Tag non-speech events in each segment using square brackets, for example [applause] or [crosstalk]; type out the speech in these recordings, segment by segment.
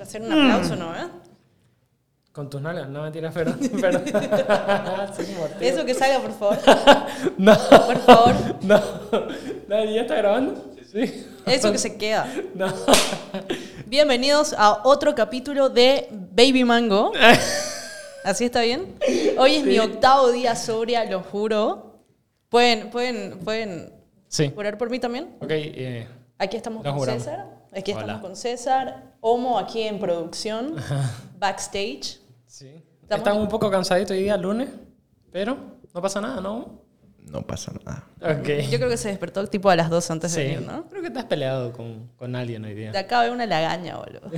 que hacer un aplauso, ¿no? ¿Eh? Con tus nalgas, no mentiras, pero. pero sin motivo. Eso que salga, por favor. [laughs] No, Por favor. [laughs] no. ¿ya está grabando? Sí. Eso que se queda. [laughs] No. Bienvenidos a otro capítulo de Baby Mango. ¿Así está bien? Hoy es mi octavo día sobria, lo juro. ¿Pueden, pueden, pueden Sí. jurar por mí también? Ok, eh, Aquí estamos con juramos. César. Aquí Hola. estamos con César. Homo aquí en producción. [laughs] Backstage. sí. Estamos- Estamos un poco cansaditos hoy día, lunes, pero no pasa nada, ¿no? No pasa nada. Ok. Yo creo que se despertó el tipo a las 2 antes de Sí. venir, ¿no? Creo que te has peleado con, con alguien hoy De día. acá veo una lagaña, boludo.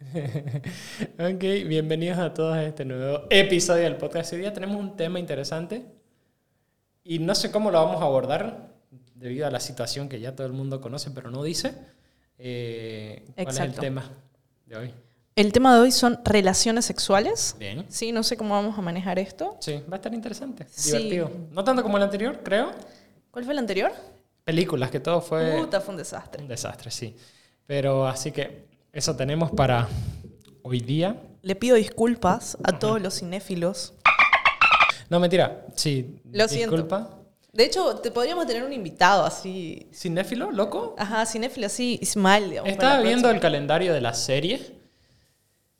[laughs] ok, bienvenidos a todos a este nuevo episodio del podcast. Hoy día tenemos un tema interesante y no sé cómo lo vamos a abordar debido a la situación que ya todo el mundo conoce, pero no dice. Eh, ¿Cuál es el tema de hoy? El tema de hoy son relaciones sexuales. Bien. Sí, no sé cómo vamos a manejar esto. Sí, va a estar interesante, Sí. divertido. No tanto como el anterior, creo. ¿Cuál fue el anterior? Películas, que todo fue Puta, fue un desastre. un desastre, sí. Pero así que eso tenemos para hoy día. Le pido disculpas a todos los cinéfilos. No, mentira. Sí, Lo siento. De hecho, te podríamos tener un invitado así. ¿Cinéfilo, loco? Ajá, cinéfilo así, Ismael. digamos, Estaba viendo próxima. el calendario de las series.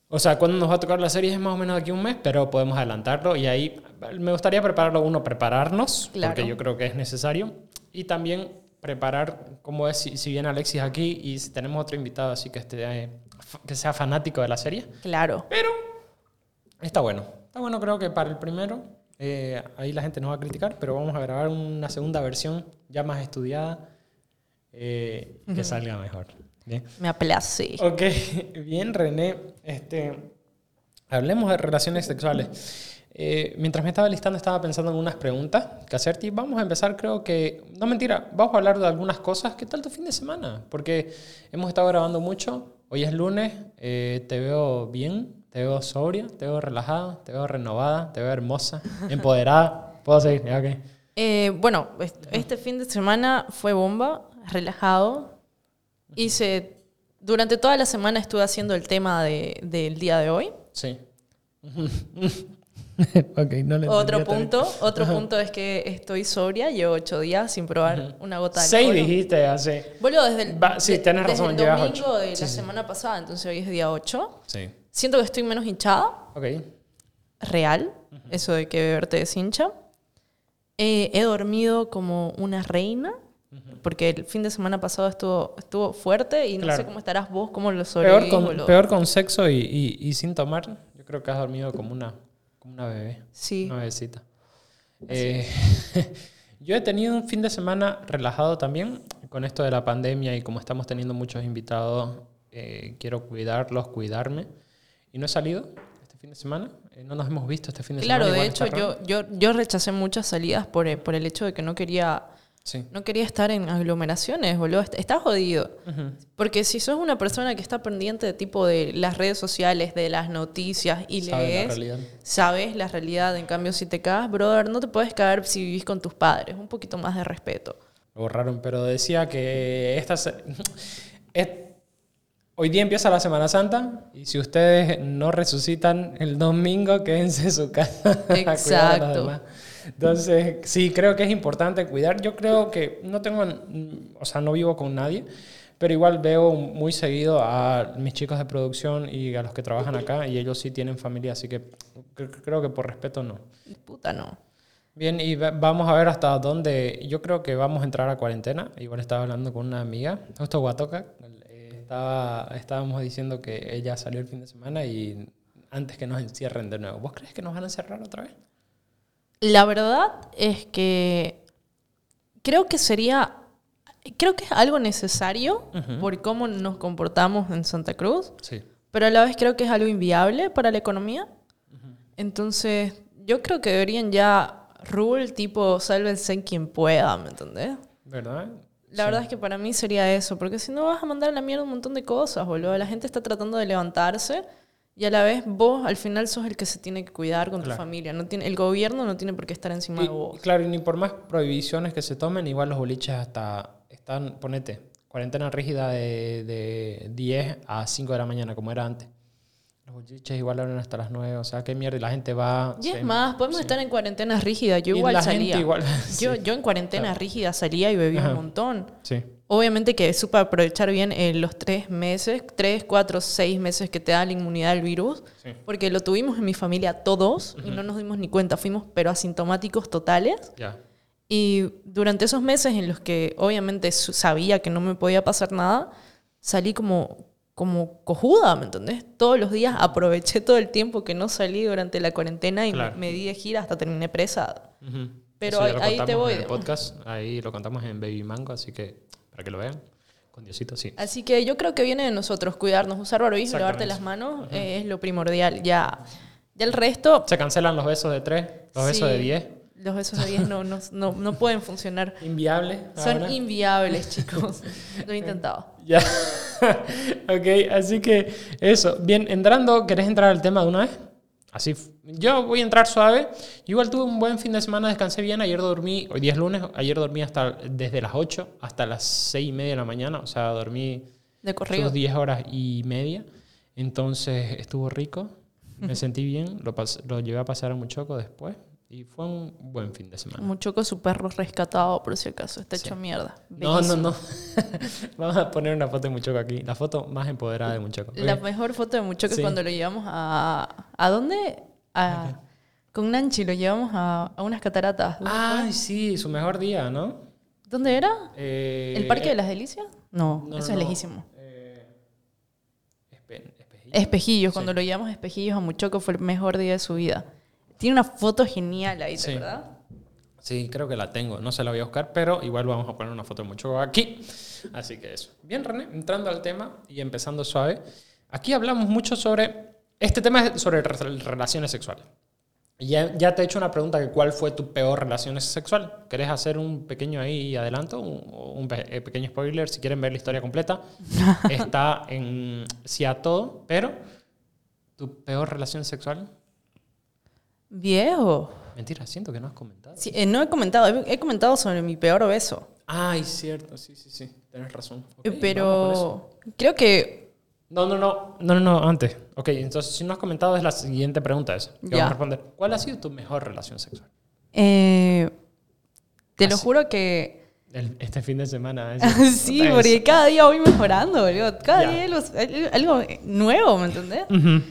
O sea, cuando nos va a tocar la serie es más o menos aquí un mes, pero podemos adelantarlo y ahí me gustaría prepararlo uno, prepararnos, Claro. porque yo creo que es necesario, y también preparar cómo es si, si viene Alexis aquí y si tenemos otro invitado así que, esté, eh, que sea fanático de la serie. Claro. Pero está bueno. Está bueno, creo que para el primero, eh, ahí la gente nos va a criticar, pero vamos a grabar una segunda versión ya más estudiada eh, que salga mejor. Bien. Me aplace. Ok, [laughs] bien, René. Este, hablemos de relaciones sexuales. Eh, mientras me estaba listando, estaba pensando en unas preguntas que hacerte. y Vamos a empezar, creo que. No mentira, vamos a hablar de algunas cosas. ¿Qué tal tu fin de semana? Porque hemos estado grabando mucho. Hoy es lunes, eh, te veo bien, te veo sobria, te veo relajada, te veo renovada, te veo hermosa, empoderada. Puedo seguir, Ya, ok. Eh, bueno, est- este fin de semana fue bomba, relajado. Hice. Durante toda la semana estuve haciendo el tema de- del día de hoy. Sí. [laughs] ok, no le Otro punto, otro punto es que estoy sobria, llevo ocho días sin probar una gota de Seis alcohol. dijiste hace. Boludo, desde el, Va, sí, de- tenés desde razón, el llevas domingo ocho. de Sí, la sí. semana pasada, entonces hoy es día 8. Sí. Siento que estoy menos hinchada, Ok. real, eso de que beberte deshincha. Eh, he dormido como una reina, porque el fin de semana pasado estuvo, estuvo fuerte y no Claro. sé cómo estarás vos, cómo lo Peor sobrevivís, con, peor con sexo y, y- y sin tomar. Yo creo que has dormido como una, como una bebé. Sí. Una bebecita. Eh, [laughs] yo he tenido un fin de semana relajado también con esto de la pandemia y como estamos teniendo muchos invitados, eh, quiero cuidarlos, cuidarme. Y no he salido este fin de semana. Eh, no nos hemos visto este fin de Claro, semana. de igual hecho yo, yo, yo rechacé muchas salidas por, eh, por el hecho de que no quería, Sí. no quería estar en aglomeraciones, boludo. Est- Está jodido. Ujú. Porque si sos una persona que está pendiente de tipo de las redes sociales, de las noticias y Sabe la lees, realidad. sabes la realidad. En cambio, si te cagas, brother, no te puedes caer si vivís con tus padres. Un poquito más de respeto. Lo borraron, pero decía que esta se- [laughs] es- hoy día empieza la Semana Santa y si ustedes no resucitan el domingo, quédense en su casa. [laughs] a los Exacto. demás. Entonces, sí, creo que es importante cuidar. Yo creo que no tengo, o sea, no vivo con nadie, pero igual veo muy seguido a mis chicos de producción y a los que trabajan acá y ellos sí tienen familia, así que cre- creo que por respeto no. Puta, no. Bien, y va- vamos a ver hasta dónde. Yo creo que vamos a entrar a cuarentena. Igual estaba hablando con una amiga, justo Guatoca. Estaba, estábamos diciendo que ella salió el fin de semana y antes que nos encierren de nuevo. ¿Vos crees que nos van a encerrar otra vez? La verdad es que creo que sería, creo que es algo necesario por cómo nos comportamos en Santa Cruz, Sí. pero a la vez creo que es algo inviable para la economía. Entonces, yo creo que deberían ya rule tipo sálvense quien pueda, ¿me entendés? ¿Verdad? La verdad es que para mí sería eso, porque si no vas a mandar a la mierda un montón de cosas, boludo. La gente está tratando de levantarse y a la vez vos al final sos el que se tiene que cuidar con tu Claro. familia. No tiene, el gobierno no tiene por qué estar encima Y, de vos. claro, y ni por más prohibiciones que se tomen, igual los boliches hasta están, ponete, cuarentena rígida de, de 10 a 5 de la mañana, como era antes. Los boliches igual abren hasta las 9, o sea, qué mierda, y la gente va... Y es se- más, podemos sí. estar en cuarentena rígida. Yo Y igual la gente salía. igual- [laughs] yo, sí. yo en cuarentena rígida salía y bebía Ajá. un montón. Sí, Obviamente que supe aprovechar bien eh, los tres meses, tres, cuatro, seis meses que te da la inmunidad al virus, Sí. porque lo tuvimos en mi familia todos y no nos dimos ni cuenta, fuimos pero asintomáticos totales. ya. Y durante esos meses en los que obviamente sabía que no me podía pasar nada, salí como, como cojuda, ¿me entendés? Todos los días aproveché todo el tiempo que no salí durante la cuarentena y Claro. me, me di de gira hasta terminé presa. Ujú. Pero Eso ya ahí- ahí te voy, En el podcast, ahí lo contamos en Baby Mango, así que para que lo vean. Con Diosito, sí. Así que yo creo que viene de nosotros cuidarnos, usar barbijo, lavarte las manos eh, es lo primordial. Ya, ya el resto, Se cancelan los besos de 3, los besos Sí. de 10. los besos de 10 no, no, no, no pueden funcionar. Inviable. Son ahora. inviables, chicos. Lo he intentado. Ya. [laughs] ok, así que eso. Bien, entrando, ¿querés entrar al tema de una vez? Así. Yo voy a entrar suave. Yo igual tuve un buen fin de semana, descansé bien. Ayer dormí, hoy día es lunes, ayer dormí hasta desde las 8 hasta las 6 y media de la mañana. O sea, dormí De corrido. sus 10 horas y media. Entonces estuvo rico. Me sentí bien. Lo, lo llevé a pasar a Muchoco después. Y fue un buen fin de semana. Muchoco su perro rescatado, por si acaso. Está hecho mierda. No, no, no. [laughs] Vamos a poner una foto de Muchoco aquí. La foto más empoderada de Muchoco. La mejor foto de Muchoco Sí. es cuando lo llevamos a... ¿A dónde? A, con Nanchi lo llevamos a, a unas cataratas. Ay, sí, su mejor día, ¿no? ¿Dónde era? Eh, ¿El Parque de las Delicias? No, no, eso no, es lejísimo. Eh, espe- espejillo. Espejillos, Sí. cuando lo llevamos a Espejillos a Muchoco fue el mejor día de su vida. Tiene una foto genial ahí, Sí. ¿verdad? Sí, creo que la tengo. No se la voy a buscar, pero igual vamos a poner una foto de Muchoco aquí. Así que eso. Bien, René, entrando al tema y empezando suave. Aquí hablamos mucho sobre... Este tema es sobre re- relaciones sexuales. Y Ya, ya te he hecho una pregunta que cuál fue tu peor relación sexual. ¿Querés hacer un pequeño ahí adelanto? Un, un eh, pequeño spoiler. Si quieren ver la historia completa, [laughs] está en sí a todo. Pero, ¿tu peor relación sexual? Viejo. Mentira, siento que no has comentado. Sí, eh, no he comentado, he, he comentado sobre mi peor beso. Ay, cierto, sí, sí, sí. Tienes razón. Eh. Pero creo que No, no, no. No, no, no, antes. Ok, entonces si no has comentado es la siguiente pregunta esa. Que vamos a responder. ¿Cuál ha sido tu mejor relación sexual? eh, te lo juro que El- este fin de semana. [laughs] sí, porque cada día voy mejorando, boludo. Cada día los- al- algo nuevo, ¿me entendés? Ujú.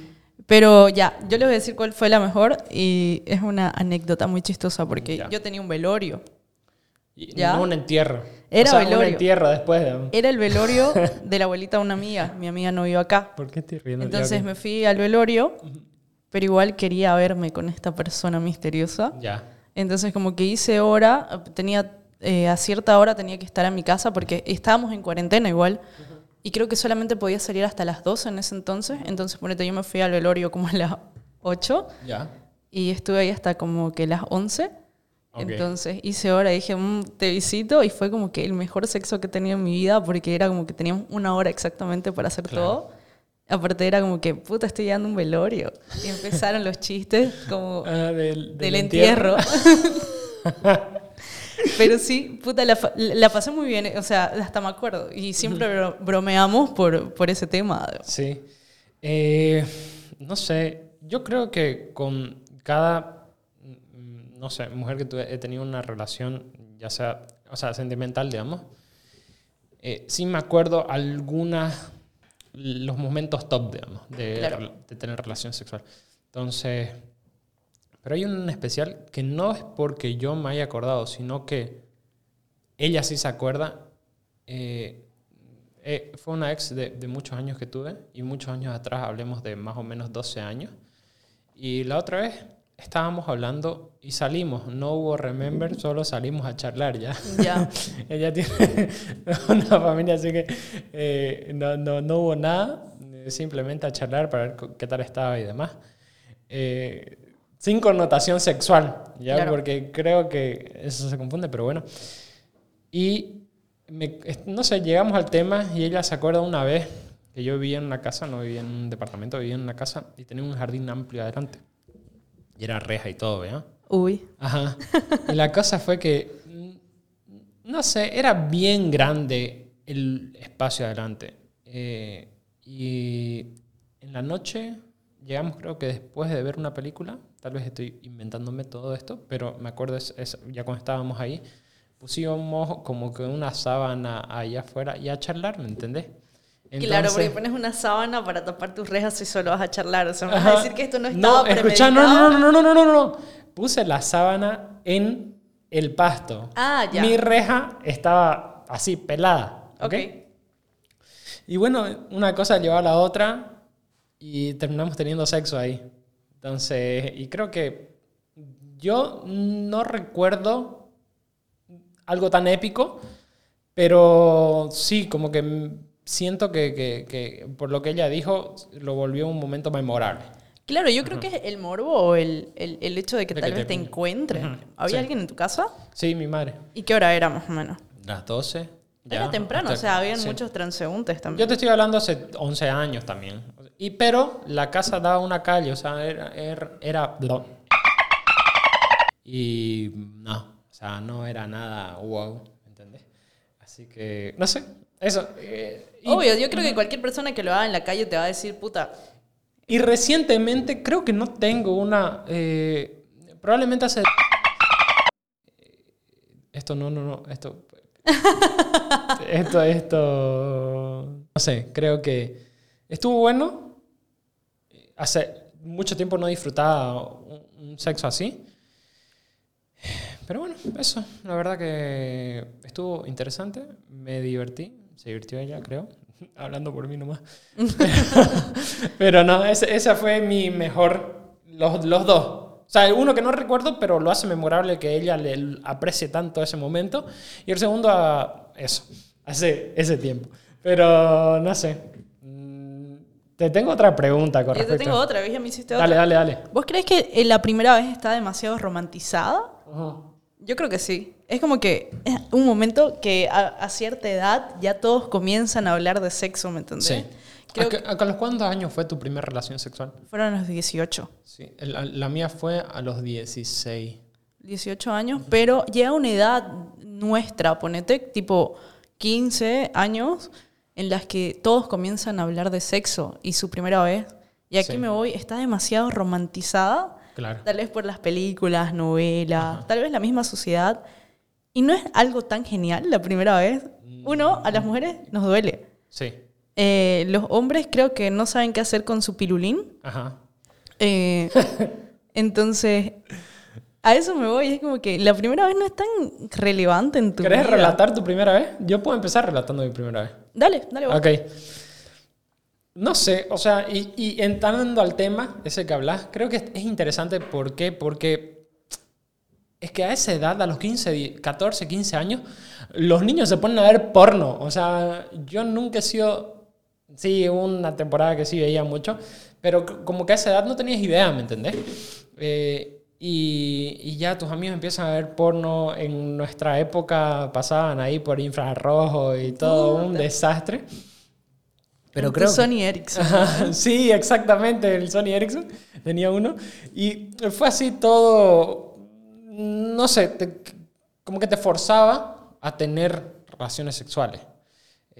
Pero ya, yo les voy a decir cuál fue la mejor y es una anécdota muy chistosa porque Ya. yo tenía un velorio. Y ¿Ya? No un entierro. Era o sea, un velorio. entierro después de... Era el velorio [laughs] de la abuelita de una amiga. Mi amiga no vive acá. ¿Por qué estoy riendo? Entonces me fui al velorio, pero igual quería verme con esta persona misteriosa. Ya. Entonces como que hice hora, tenía eh, a cierta hora tenía que estar en mi casa porque estábamos en cuarentena igual. Y creo que solamente podía salir hasta las 12 en ese entonces. Entonces, ponete, yo me fui al velorio como a las 8 Ya. y estuve ahí hasta como que las 11. Ok. Entonces hice hora y dije, "Mm, te visito. Y fue como que el mejor sexo que he tenido en mi vida porque era como que teníamos una hora exactamente para hacer Claro. todo. Aparte era como que, puta, estoy llegando un velorio. Y empezaron los chistes como Ah, del, del entierro. [laughs] [laughs] Pero sí, puta, la, la pasé muy bien, o sea, hasta me acuerdo. Y siempre bro- bromeamos por, por ese tema. Sí. Eh, no sé, yo creo que con cada, no sé, mujer que tuve- he tenido una relación, ya sea, o sea, sentimental, digamos, eh, sí me acuerdo algunas, los momentos top, digamos, de, Claro. de tener relación sexual. Entonces, pero hay un especial que no es porque yo me haya acordado, sino que ella sí se acuerda. Eh, eh, fue una ex de, de muchos años que tuve y muchos años atrás, hablemos de más o menos 12 años. Y la otra vez estábamos hablando y salimos, no hubo remember, solo salimos a charlar ya. Ya. [laughs] Ella tiene [laughs] una familia, así que eh, no, no, no hubo nada, simplemente a charlar para ver qué tal estaba y demás. Eh, sin connotación sexual, ¿ya? Claro. Porque creo que eso se confunde, pero bueno. Y me- no sé, llegamos al tema y ella se acuerda una vez que yo vivía en una casa, no vivía en un departamento, vivía en una casa y tenía un jardín amplio adelante. Y era reja y todo, ¿ya? Uy. Ajá. Y la cosa fue que, mm, no sé, era bien grande el espacio adelante. Eh, y en la noche llegamos, creo que después de ver una película, tal vez estoy inventándome todo esto, pero me acuerdo, es, es- ya cuando estábamos ahí, pusimos como que una sábana allá afuera y a charlar, ¿me entendés? claro, porque Entonces- pones una sábana para tapar tus rejas y solo vas a charlar. O sea, me vas a decir que esto no estaba no, premeditado. no, no, no, no, no, no, no. Puse la sábana en el pasto. Ah, ya. Mi reja estaba así, pelada. ¿ok? Ok. Y bueno, una cosa llevó a la otra y terminamos teniendo sexo ahí. Entonces, y creo que yo no recuerdo algo tan épico, pero sí, como que siento que, que- que por lo que ella dijo, lo volvió un momento memorable. Claro, yo creo que es el morbo o el, el, el hecho de que De tal que vez te, te- encuentren. Ujú, ¿Había sí. alguien en tu casa? Sí, mi madre. ¿Y qué hora era más o menos? Las 12. Era ya, temprano, o hasta- sea, habían sí. muchos transeúntes también. Yo te estoy hablando hace 11 años también. Y, pero la casa daba una calle, o sea, era... era, era-. Y no, o sea, no era nada wow, ¿entendés? Así que, no sé, eso. eh, y, Obvio, yo creo que cualquier persona que lo haga en la calle te va a decir, puta, y recientemente creo que no tengo una... eh, probablemente hace... Esto no, no, no, esto... [laughs] esto, esto... No sé, creo que estuvo bueno. Hace mucho tiempo no disfrutaba un, sexo así. Pero bueno, eso. La verdad que estuvo interesante. Me divertí. Se divirtió ella, creo. [laughs] Hablando por mí nomás. [laughs] pero no, ese- esa fue mi mejor. Los, los dos. O sea, uno que no recuerdo, pero lo hace memorable que ella le aprecie tanto ese momento. Y el segundo, a eso. Hace ese tiempo. Pero no sé. Te tengo otra pregunta con yo te respecto. tengo otra, ¿ves? Ya me hiciste otra. Dale, dale, dale. ¿Vos crees que eh, la primera vez está demasiado romantizada? Yo creo que sí. Es como que es un momento que a, a cierta edad ya todos comienzan a hablar de sexo, ¿me entendés? Sí. Creo ¿A, a los cuántos años fue tu primera relación sexual? fueron los 18. Sí, la, la mía fue a los 16. 18 años, pero llega una edad nuestra, ponete, tipo 15 años, en las que todos comienzan a hablar de sexo y su primera vez. Y aquí Sí. me voy, está demasiado romantizada, Claro. tal vez por las películas, novelas, tal vez la misma sociedad. Y no es algo tan genial la primera vez. Uno, a las mujeres nos duele. Sí. Eh, los hombres creo que no saben qué hacer con su pirulín. Ajá. Eh, [laughs] entonces, a eso me voy. Es como que la primera vez no es tan relevante en tu ¿Querés vida. relatar tu primera vez? Yo puedo empezar relatando mi primera vez. Dale, dale vos. Ok. No sé, o sea, y, y entrando al tema, ese que hablas, creo que es interesante. ¿Por qué? Porque es que a esa edad, a los 15, di- 14, 15 años, los niños se ponen a ver porno. O sea, yo nunca he sido. Sí, una temporada que sí veía mucho, pero como que a esa edad no tenías idea, ¿me entendés? Eh, y, y ya tus amigos empiezan a ver porno. En nuestra época pasaban ahí por infrarrojo y todo un desastre. Pero creo Sony Ericsson. [laughs] Sí, exactamente, el Sony Ericsson tenía uno. Y fue así todo, no sé, te- como que te forzaba a tener relaciones sexuales.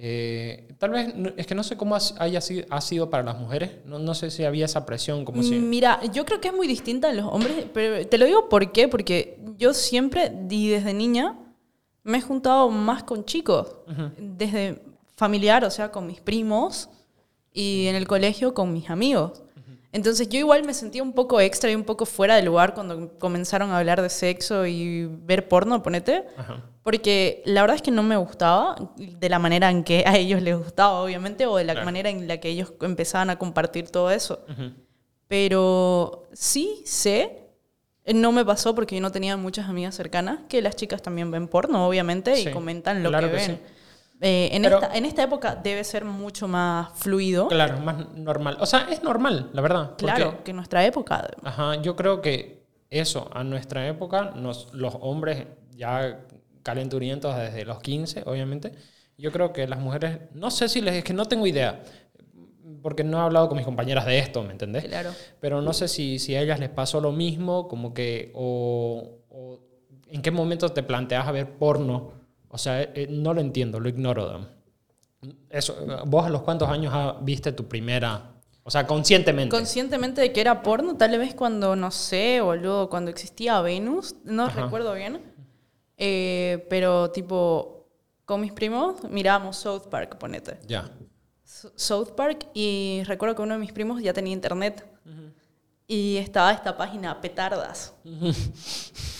Eh, tal vez, es que no sé cómo ha- haya sido, ha sido para las mujeres, no, no sé si había esa presión como si... Mira, yo creo que es muy distinta en los hombres, pero te lo digo por qué, porque yo siempre, y desde niña, me he juntado más con chicos, desde familiar, o sea, con mis primos, y en el colegio con mis amigos. Entonces yo igual me sentía un poco extra y un poco fuera de lugar cuando comenzaron a hablar de sexo y ver porno, ponete. Ajá. Porque la verdad es que no me gustaba de la manera en que a ellos les gustaba, obviamente, o de la Claro. manera en la que ellos empezaban a compartir todo eso. Pero sí sé, eh, no me pasó porque yo no tenía muchas amigas cercanas, que las chicas también ven porno, obviamente, Sí, y comentan lo claro que que ven. sí. Eh, en, Pero- esta, en esta época debe ser mucho más fluido. Claro, más normal. O sea, es normal, la verdad. porque- Claro, que en nuestra época. Ajá, yo creo que eso, a nuestra época, nos, los hombres ya calenturientos desde los 15, obviamente, yo creo que las mujeres, no sé si les, es que no tengo idea, porque no he hablado con mis compañeras de esto, ¿me entendés? Claro. Pero no sé si, si a ellas les pasó lo mismo, como que, o, o en qué momento te planteas a ver porno. O sea, eh, no lo entiendo, lo ignoro. Eso, ¿Vos a los cuántos años viste tu primera, o sea, conscientemente? Conscientemente de que era porno, tal vez cuando, no sé, boludo, cuando existía Venus, no Ajá. recuerdo bien, Eh, pero tipo, con mis primos mirábamos South Park, ponete. Ya. S- South Park y recuerdo que uno de mis primos ya tenía internet y estaba esta página Petardas. [laughs]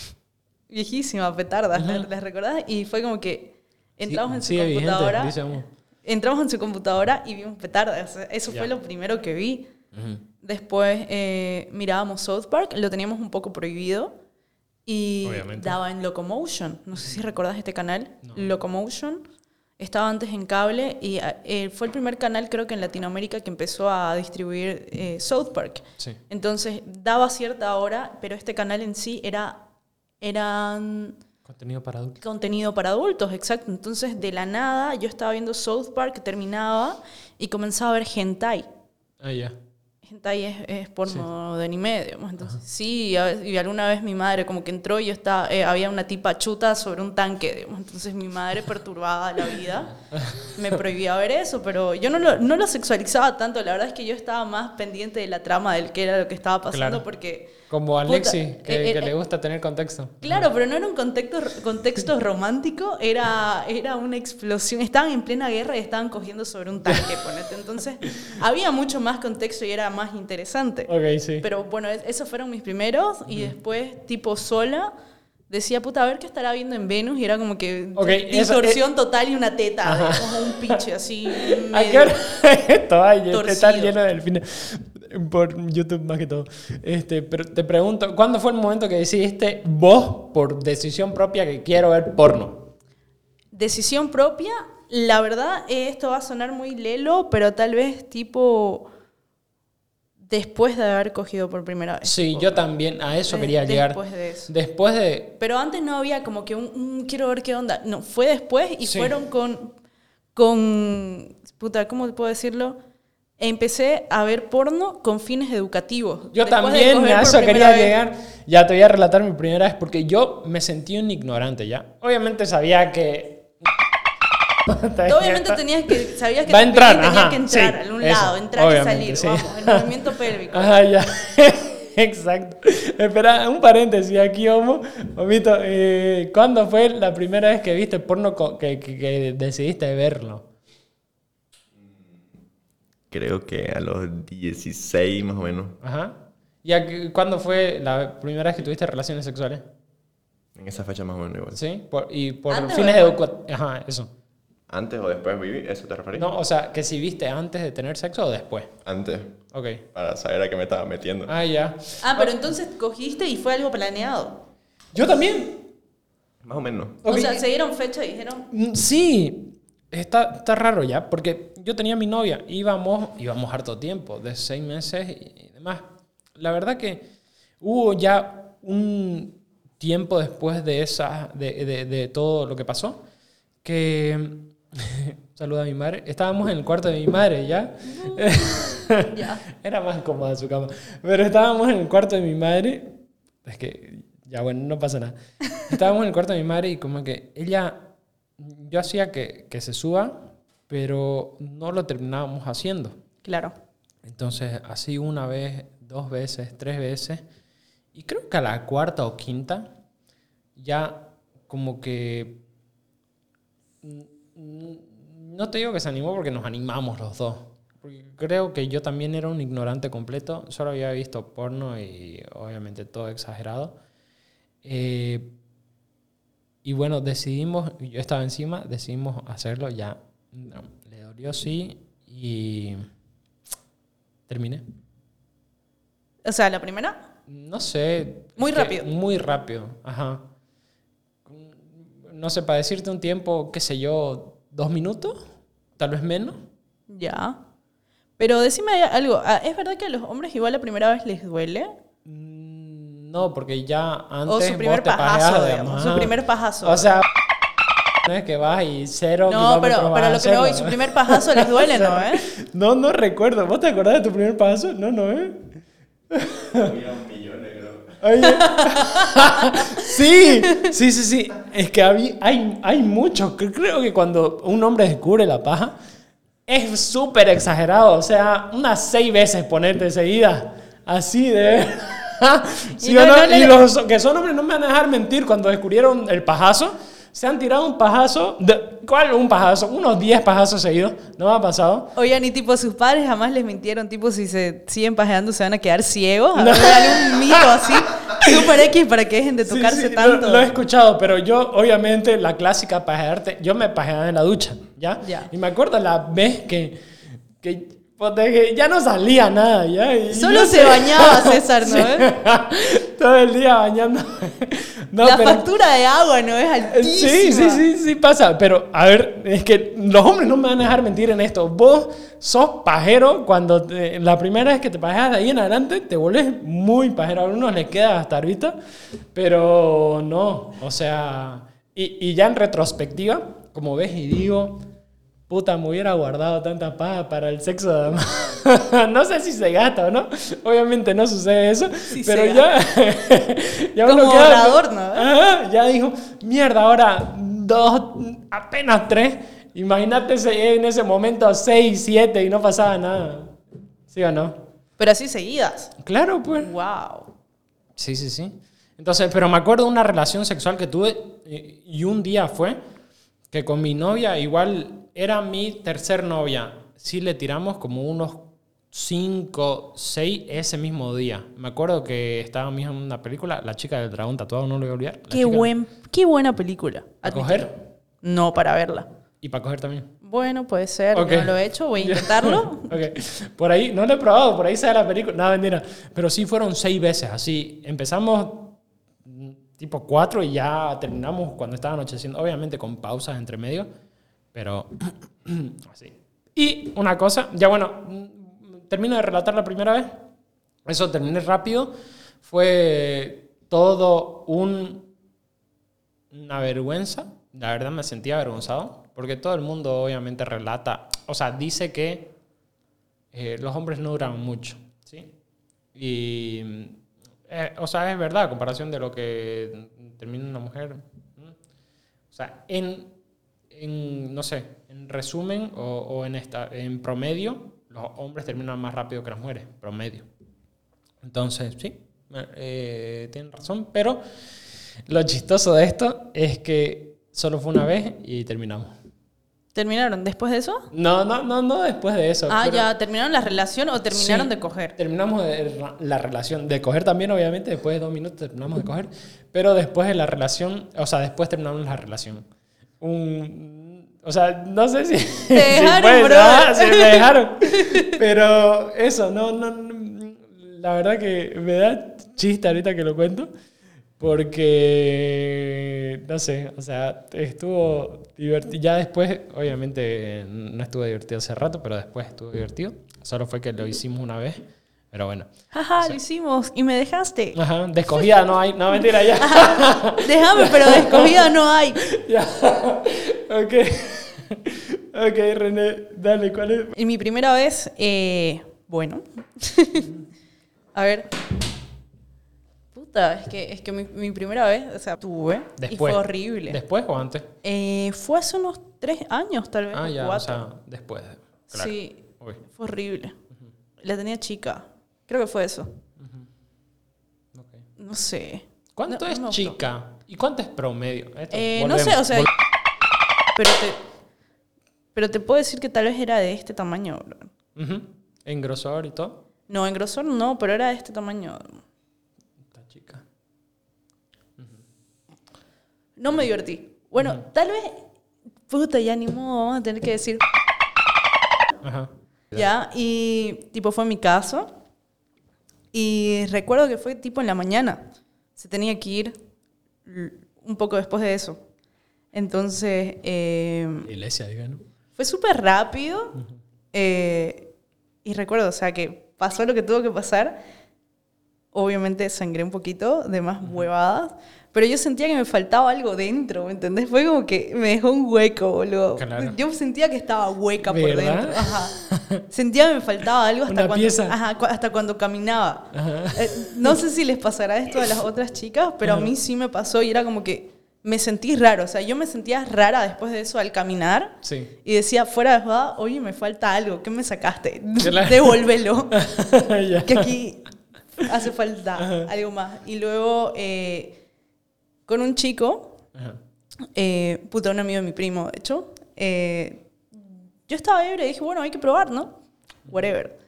Viejísima, Petardas, ¿les- ¿les recordás? Y fue como que entramos en su sigue vigente, computadora. Amo. Entramos en su computadora y vimos Petardas. Eso Ya. fue lo primero que vi. Después eh, mirábamos South Park, lo teníamos un poco prohibido y Obviamente. daba en Locomotion. No sé si recordás este canal. Locomotion. Estaba antes en cable y eh, fue el primer canal creo que en Latinoamérica que empezó a distribuir eh, South Park. Sí. Entonces daba cierta hora, pero este canal en sí era eran Contenido para adultos. contenido para adultos, exacto. Entonces de la nada yo estaba viendo South Park, terminaba y comenzaba a ver hentai. Ah, ya. Hentai es, es porno de anime, digamos. Entonces, sí, y alguna vez mi madre como que entró y yo estaba, eh, había una tipa chuta sobre un tanque, digamos. Entonces mi madre perturbada la vida me [laughs] prohibía ver eso, pero yo no lo, no lo sexualizaba tanto. La verdad es que yo estaba más pendiente de la trama del que era lo que estaba pasando Claro. porque... Como Puta, Alexi, que, eh, que eh, le gusta tener contexto. Claro, pero no era un contexto, contexto romántico, era, era una explosión. Estaban en plena guerra y estaban cogiendo sobre un tanque, [laughs] ponete. Entonces, había mucho más contexto y era más interesante. Ok, sí. Pero bueno, es- esos fueron mis primeros y después, tipo sola, decía, puta, a ver qué estará viendo en Venus y era como que Ok, eso- distorsión total y una teta, como un pinche así. [laughs] ¿A medio- qué hora? [laughs] Esto ay, este lleno de delfines. Por YouTube más que todo. Este, pero te pregunto, ¿cuándo fue el momento que decidiste vos, por decisión propia, que quiero ver porno? Decisión propia, la verdad, eh, esto va a sonar muy lelo, pero tal vez tipo después de haber cogido por primera vez. Sí, yo también a eso de- quería llegar. Después de eso. Después de... Pero antes no había como que un, un quiero ver qué onda. No, fue después y Sí. fueron con, con, puta, ¿cómo puedo decirlo? Empecé a ver porno con fines educativos. Yo Después también [laughs] a eso quería vez. llegar. Ya te voy a relatar mi primera vez porque yo me sentí un ignorante ya. Obviamente sabía que... [laughs] Obviamente tenías que, sabías que Va a entrar, pene tenía ajá, que entrar sí, a algún eso, lado, entrar y salir, sí. vamos, el movimiento pélvico. [laughs] Ajá, ya. Exacto. Espera, un paréntesis aquí, Homo. Omito, eh, ¿cuándo fue la primera vez que viste porno co- que, que- que decidiste verlo? Creo que a los 16 más o menos. Ajá. ¿Y a qué- cuándo fue la primera vez que tuviste relaciones sexuales? En esa fecha más o menos igual. ¿Sí? Por- y por ¿Antes fines después? educativos. Ajá, eso. ¿Antes o después viví? ¿Eso te referís? No, o sea, que si viste antes de tener sexo o después. Antes, Ok. para saber a qué me estaba metiendo. Ah, ya. Ah, pero entonces cogiste y fue algo planeado. Yo también. Más o menos. Ok. O sea, se dieron fecha y dijeron, Mm, Sí, está, está raro ya, porque yo tenía mi novia, íbamos, íbamos harto tiempo, de seis meses y demás. La verdad que hubo ya un tiempo después de, esa, de, de- de todo lo que pasó, que... [laughs] Saluda a mi madre. Estábamos en el cuarto de mi madre ya. ya. [laughs] Era más cómoda su cama. Pero estábamos en el cuarto de mi madre. Es que, ya bueno, no pasa nada. [laughs] Estábamos en el cuarto de mi madre y como que ella, yo hacía que, que se suba, pero no lo terminábamos haciendo. Claro. Entonces, así una vez, dos veces, tres veces. Y creo que a la cuarta o quinta, ya como que... No te digo que se animó porque nos animamos los dos. Porque creo que yo también era un ignorante completo. Solo había visto porno y obviamente todo exagerado. Eh, y bueno, decidimos, yo estaba encima, decidimos hacerlo ya. No, le dolió sí y terminé. O sea, la primera, No sé. Muy rápido. Muy rápido, ajá. No sé, para decirte un tiempo, qué sé yo, dos minutos, tal vez menos. ya. Pero decime algo, ah, ¿es verdad que a los hombres igual la primera vez les duele? Mm, No, porque ya antes O su primer vos te pajazo, digamos, su primer pajazo. O sea, no es que vas y cero No, pero, pero lo que me voy, hacerlo. su primer pajazo les duele, ¿no? [laughs] ¿Eh? No, no recuerdo. ¿Vos te acordás de tu primer paso? No, no, ¿eh? Había un millón, creo. [laughs] Oye. [laughs] sí, sí, sí, sí. Es que habí- hay, hay mucho. que Creo que cuando un hombre descubre la paja, es súper exagerado. O sea, unas seis veces ponerte seguida. Así de. ¿Sí Y o no- no? no le- Y los que son hombres no me van a dejar mentir. Cuando descubrieron el pajazo, se han tirado un pajazo. de- ¿Cuál un pajazo? Unos 10 pajazos seguidos. ¿No me ha pasado? Oigan, y tipo, sus padres jamás les mintieron, tipo, si se siguen pajeando se van a quedar ciegos. A ver, algún mito así, [laughs] super X para que dejen de Sí, tocarse sí, tanto. Lo, lo he escuchado, pero yo, obviamente, la clásica pajearte, yo me pajeaba en la ducha, ¿ya? Ya. Y me acuerdo la vez que, que, que ya no salía nada, ¿ya? Solo se bañaba César, ¿no? [laughs] Sí. [laughs] Todo el día bañando. No, la pero- factura de agua no es altísima. Sí, sí, sí, sí pasa. Pero, a ver, es que los hombres no me van a dejar mentir en esto. Vos sos pajero cuando te- la primera vez que te pajeas de ahí en adelante, te volvés muy pajero. A algunos les queda hasta ahorita, pero no. O sea, y, y ya en retrospectiva, como ves y digo, puta, me hubiera guardado tanta paja para el sexo de [laughs] no sé si se gasta o no. Obviamente no sucede eso, Sí pero ya, [laughs] ya uno Como queda- ahorrador, ¿no? Ajá, ya dijo, mierda, ahora dos, apenas tres. Imagínate en ese momento seis, siete y no pasaba nada. ¿Sí o no? Pero así seguidas. Claro, pues. Wow. Sí, sí, sí. Entonces, pero me acuerdo de una relación sexual que tuve y, y un día fue que con mi novia, igual era mi tercer novia, sí le tiramos como unos cinco, seis ese mismo día. Me acuerdo que estábamos en una película, La chica del dragón tatuado, no lo voy a olvidar. La Qué, chica- buen, qué buena película. ¿Para coger? No, para verla. Y para coger también. Bueno, puede ser. Ok. yo No lo he hecho, voy a [laughs] intentarlo. Ok. Por ahí, no lo he probado, por ahí sale la película. No, mentira. Pero sí fueron seis veces, así. Empezamos mm, tipo cuatro y ya terminamos cuando estaba anocheciendo. Obviamente con pausas entre medio, pero [clears throat] así. Y una cosa, ya bueno, termino de relatar la primera vez. Eso terminé rápido. Fue todo un, una vergüenza. La verdad me sentía avergonzado. Porque todo el mundo obviamente relata, o sea, dice que eh, los hombres no duran mucho, ¿sí? Y, eh, o sea, es verdad, a comparación de lo que termina una mujer. ¿no? O sea, en, en, no sé, en resumen o, o en, esta, en promedio, los hombres terminan más rápido que las mujeres, promedio. Entonces, sí, eh, tienen razón, pero lo chistoso de esto es que solo fue una vez y terminamos. ¿Terminaron después de eso? No, no, no, no después de eso. Ah, ya, ¿terminaron la relación o terminaron Sí, de coger? Terminamos de la relación, de coger también, obviamente, después de dos minutos terminamos de coger, pero después de la relación, o sea, después terminamos la relación. Un, o sea, no sé si... [laughs] si dejaron, ah, sí, me dejaron. [laughs] Pero eso, no, no, no, la verdad que me da chiste ahorita que lo cuento, porque, no sé, o sea, estuvo divertido. Ya después, obviamente, no estuvo divertido hace rato, pero después estuvo divertido. Solo fue que lo hicimos una vez, pero bueno. Jaja, lo hicimos y me dejaste. Ajá, de escogida no hay, no mentira, ya. Déjame, pero de escogida no hay. [laughs] ya. Ok. Ok, René, dale, ¿cuál es? En mi primera vez, eh, bueno. [laughs] A ver. Puta, es que, es que mi, mi primera vez, o sea, tuve. Y Después. fue horrible. ¿Después o antes? Eh, fue hace unos tres años, tal vez. Ah, ya, o sea, después. Claro. Sí, Uy, fue horrible. La tenía chica. Creo que fue eso. No sé. ¿Cuánto No, es no chica? ¿Y cuánto es promedio? Eh, no sé, o sea. Pero te, pero te puedo decir que tal vez era de este tamaño. bro. Ujú. En grosor y todo. No, en grosor no, pero era de este tamaño. Está chica. No me divertí. Bueno, tal vez. Puta, ya ni modo, vamos a tener que decir. Ajá. Ya, y tipo fue mi caso. Y recuerdo que fue tipo en la mañana. Se tenía que ir un poco después de eso. Entonces, eh, Iglesia, diga, ¿no? fue súper rápido. eh, y recuerdo, o sea, que pasó lo que tuvo que pasar. Obviamente sangré un poquito de más huevadas. Pero yo sentía que me faltaba algo dentro, ¿me entendés? Fue como que me dejó un hueco, boludo. Claro. Yo sentía que estaba hueca por ¿Verdad? dentro. Ajá. [laughs] Sentía que me faltaba algo hasta, Una cuando, pieza. ajá, cu- hasta cuando caminaba. Eh, no sé si les pasará esto a las otras chicas, pero a mí sí me pasó y era como que me sentí raro. O sea, yo me sentía rara después de eso al caminar. Sí. Y decía, fuera de joda, oye, me falta algo. ¿Qué me sacaste? [laughs] Devuélvelo. [laughs] Que aquí [laughs] hace falta algo más. Y luego, eh, con un chico, Ajá. eh, puta, un amigo de mi primo, de hecho, eh, yo estaba ebria y dije, bueno, hay que probar, ¿no? Whatever.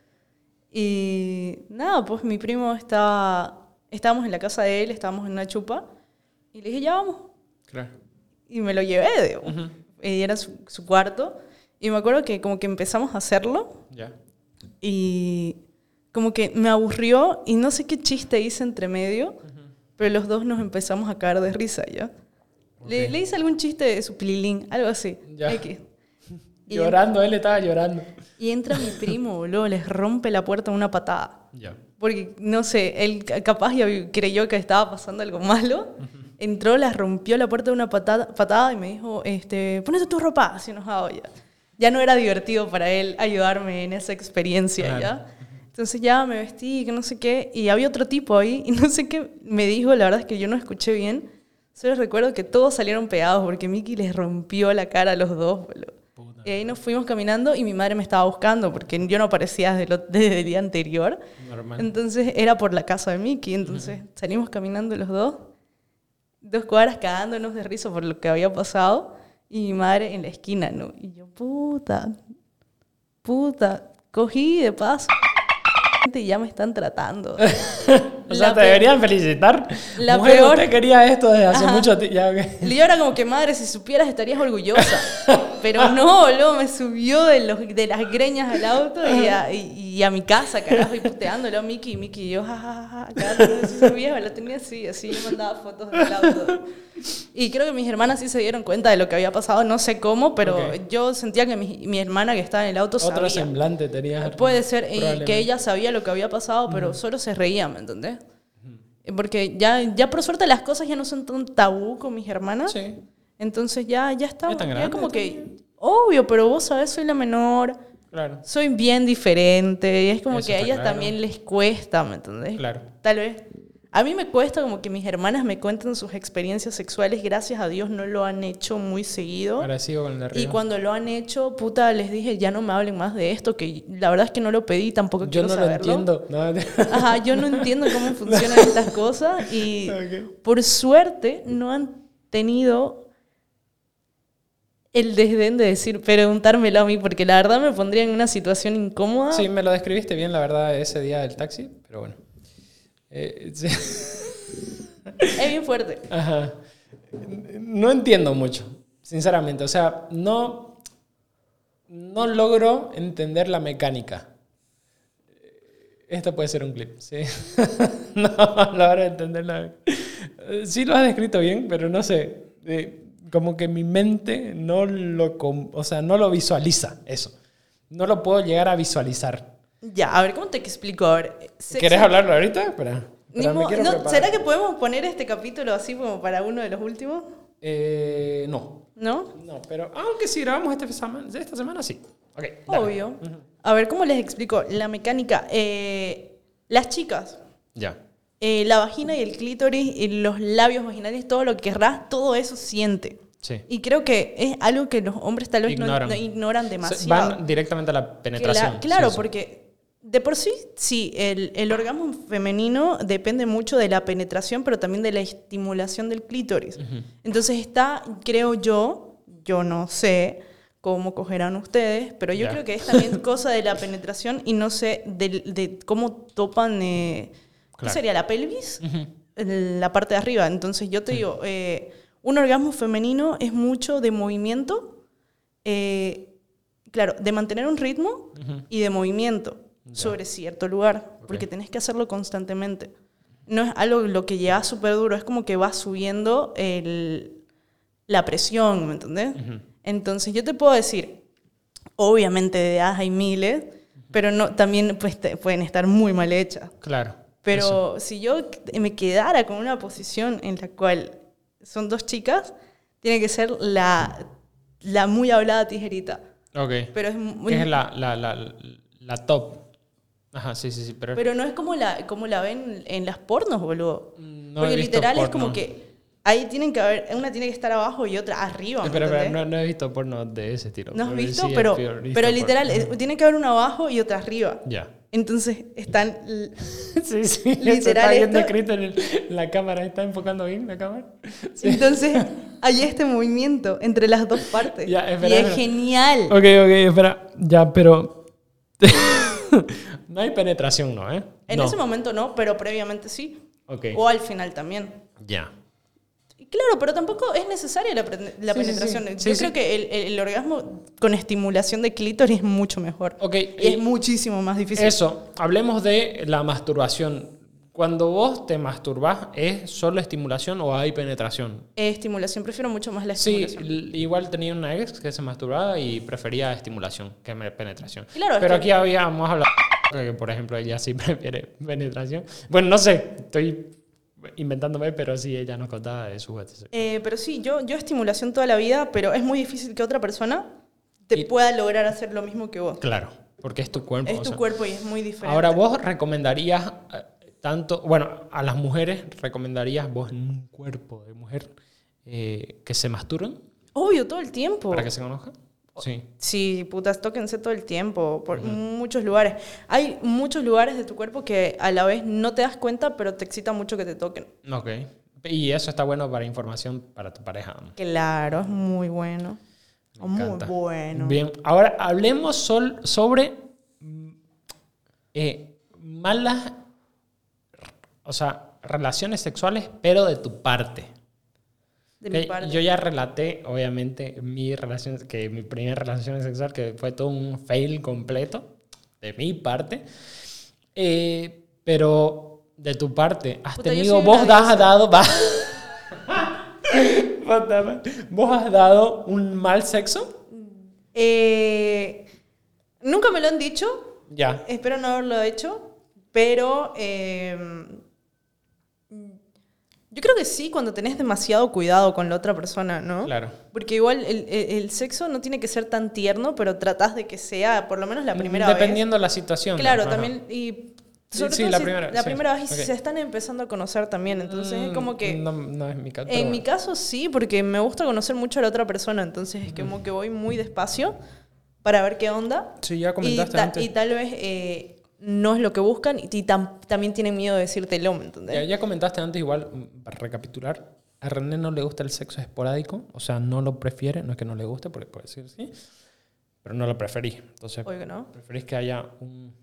Y nada, pues mi primo estaba, estábamos en la casa de él, estábamos en una chupa, y le dije, ya vamos. Claro. Y me lo llevé, digo. Y era su, su cuarto. Y me acuerdo que como que empezamos a hacerlo Ya. y como que me aburrió y no sé qué chiste hice entre medio, pero los dos nos empezamos a caer de risa, ¿ya? Le, Ok. le hice algún chiste de su pililín, algo así. Ya. [laughs] Y, Llorando, él estaba llorando. y entra mi primo, [laughs] boludo, les rompe la puerta una patada. Ya. Porque, no sé, él ca- capaz ya creyó que estaba pasando algo malo. Entró, la rompió la puerta de una patada, patada y me dijo, este, ponete tu ropa, así enojado ya. Ya no era divertido para él ayudarme en esa experiencia, Claro. ¿ya? Entonces ya me vestí, que no sé qué, y había otro tipo ahí, y [laughs] no sé qué me dijo, la verdad es que yo no escuché bien. Solo recuerdo que todos salieron pegados porque Mickey les rompió la cara a los dos, boludo. Y ahí nos fuimos caminando y mi madre me estaba buscando porque yo no aparecía desde, lo- desde el día anterior. Normal. Entonces era por la casa de Mickey. Entonces salimos caminando los dos, dos cuadras cagándonos de risa por lo que había pasado. Y mi madre en la esquina, ¿no? Y yo, puta, puta, cogí de paso. Ya me están tratando. [laughs] O sea, te deberían felicitar. La Mujer, peor- usted quería esto desde hace Ajá. mucho tiempo. Ya, ok. [laughs] Y yo era como que, madre, si supieras estarías orgullosa. [laughs] Pero no, luego me subió de, los, de las greñas al auto y a, y, y a mi casa, carajo, y puteándolo a Mickey. Y Mickey, y yo, jajaja, esa vieja la tenía así, así, yo mandaba fotos del auto. Y creo que mis hermanas sí se dieron cuenta de lo que había pasado, no sé cómo, pero Ok. yo sentía que mi, mi hermana que estaba en el auto Otro sabía. semblante tenías. Puede ser, probablemente. que ella sabía lo que había pasado, pero solo se reía, ¿me entendés? Porque ya, ya por suerte las cosas ya no son tan tabú con mis hermanas. Sí. Entonces ya, ya está. Ya están Ya grandes como que, obvio, pero vos sabés, soy la menor, Claro. soy bien diferente. Y es como Eso que a ellas claro. también les cuesta, ¿me entendés? Claro. Tal vez. A mí me cuesta como que mis hermanas me cuenten sus experiencias sexuales. Gracias a Dios no lo han hecho muy seguido. Ahora sigo con el de arriba. Y cuando lo han hecho, puta, les dije, ya no me hablen más de esto, que la verdad es que no lo pedí, tampoco Yo quiero no lo saberlo. entiendo. No, Ajá, yo no entiendo cómo [laughs] [laughs] funcionan estas cosas y por suerte no han tenido el desdén de decir, preguntármelo a mí, porque la verdad me pondría en una situación incómoda. Sí, me lo describiste bien, la verdad, ese día del taxi, pero bueno. Eh, sí. Es bien fuerte. Ajá. No entiendo mucho, sinceramente. O sea, no, no logro entender la mecánica. Esto puede ser un clip, sí. [laughs] no logro entender la Sí lo has descrito bien, pero no sé. eh, como que mi mente no lo, o sea, no lo visualiza, eso. No lo puedo llegar a visualizar. Ya, a ver, ¿cómo te explico? A ver, sexo- ¿Quieres hablarlo ahorita? Espera. Ni espera, me mo- quiero no. ¿Será que podemos poner este capítulo así como para uno de los últimos? Eh, no. ¿No? No, pero aunque si grabamos este semana, esta semana, sí. Ok, dale. Obvio. A ver, ¿cómo les explico? La mecánica. Eh, las chicas, Ya. eh, la vagina y el clítoris y los labios vaginales, todo lo que querrás, todo eso siente. Sí. Y creo que es algo que los hombres tal vez no- Ignoran. no ignoran Se- demasiado. Van directamente a la penetración. claro, sí, sí. porque de por sí, sí, el, el orgasmo femenino depende mucho de la penetración, pero también de la estimulación del clítoris. Entonces está, creo yo, yo no sé cómo cogerán ustedes, pero yo creo que es también [laughs] cosa de la penetración y no sé de, cómo topan, eh, ¿qué sería? ¿La pelvis? La parte de arriba. Entonces yo te digo, eh, un orgasmo femenino es mucho de movimiento, eh, claro, de mantener un ritmo y de movimiento sobre cierto lugar, porque tenés que hacerlo constantemente. No es algo lo que llega súper duro, es como que va subiendo el- la presión, ¿me entendés? Entonces yo te puedo decir, obviamente de ideas hay miles, pero no, también pues, te- pueden estar muy mal hechas. Claro. Pero si yo me quedara con una posición en la cual son dos chicas, tiene que ser la, la muy hablada tijerita. Ok. Pero es muy... Que es la, la, la, la top. Ajá, sí, sí, sí. Pero, Pero no es como la, como la ven en las pornos, boludo. Mm, no Porque he visto literal es porno. como que ahí tienen que haber, una tiene que estar abajo y otra arriba. ¿me Espera, espera, entendés? no, no he visto porno de ese estilo. ¿No has pero visto? sí pero vi- visto pero literal, eh, tiene que haber una abajo y otra arriba. Ya. Entonces están... [laughs] Sí, sí. [laughs] Literal, está esto- escrito en, el- la cámara. ¿Está enfocando bien la cámara? Sí. [laughs] Entonces hay este movimiento entre las dos partes. Ya, espera, y es espera. genial. Ok, ok, espera. Ya, pero... no hay penetración, ¿no? ¿Eh? En no. ese momento no, pero previamente sí. Ok. O al final también. Ya. Claro, pero tampoco es necesaria la, Sí, sí, penetración. sí. Yo Sí, creo sí. que el, el- el orgasmo con estimulación de clítoris es mucho mejor. Ok, Y es muchísimo más difícil. Eso, hablemos de la masturbación. Cuando vos te masturbás, ¿es solo estimulación o hay penetración? Estimulación, prefiero mucho más la Sí, estimulación. l- igual tenía una ex que se masturbaba y prefería estimulación que me- penetración. Claro, es Pero aquí habíamos hablado que, por ejemplo, ella sí [laughs] prefiere penetración. Bueno, no sé, estoy inventándome, pero sí, ella nos contaba de su. Eh, pero sí, yo, yo estimulación toda la vida, pero es muy difícil que otra persona te Y- pueda lograr hacer lo mismo que vos. Claro, porque es tu cuerpo. Es tu sea. cuerpo y es muy diferente. Ahora, vos recomendarías eh, tanto, bueno, a las mujeres recomendarías vos en un cuerpo de mujer eh, que se masturben Obvio, todo el tiempo. para que se conozcan? Sí. Sí, putas, tóquense todo el tiempo, por muchos lugares. Hay muchos lugares de tu cuerpo que a la vez no te das cuenta, pero te excita mucho que te toquen. Ok. Y eso está bueno para información para tu pareja. Claro, es muy bueno. Me muy encanta. bueno. Bien, ahora hablemos sol- sobre mm, eh, malas, o sea, relaciones sexuales, pero de tu parte. De mi parte. Yo ya relaté, obviamente, mi relación, que mi primera relación sexual, que fue todo un fail completo de mi parte. Eh, pero de tu parte, has Puta, tenido, vos has dado, [laughs] va- vos has dado un mal sexo. Eh, nunca me lo han dicho, Ya. espero no haberlo hecho, pero eh, yo creo que sí cuando tenés demasiado cuidado con la otra persona, ¿no? Claro. Porque igual el, el- sexo no tiene que ser tan tierno, pero tratás de que sea por lo menos la primera vez. Dependiendo la situación. Claro, también. Y Sí, sobre sí, todo la si- primera, la sí, primera vez y si ok. se están empezando a conocer también. Entonces es Mm, como que. No, no es mi caso. en mi caso sí, porque me gusta conocer mucho a la otra persona. Entonces es como que voy muy despacio para ver qué onda. Sí, ya Y, comentaste ta- antes. y tal vez eh, no es lo que buscan y tam- también tienen miedo de decírtelo, ¿me entendés? Ya, ya comentaste antes, igual, mm, para recapitular, a René no le gusta el sexo esporádico, o sea, no lo prefiere, no es que no le guste, porque puede decir sí, pero no lo preferís. Entonces, que no. preferís que haya un...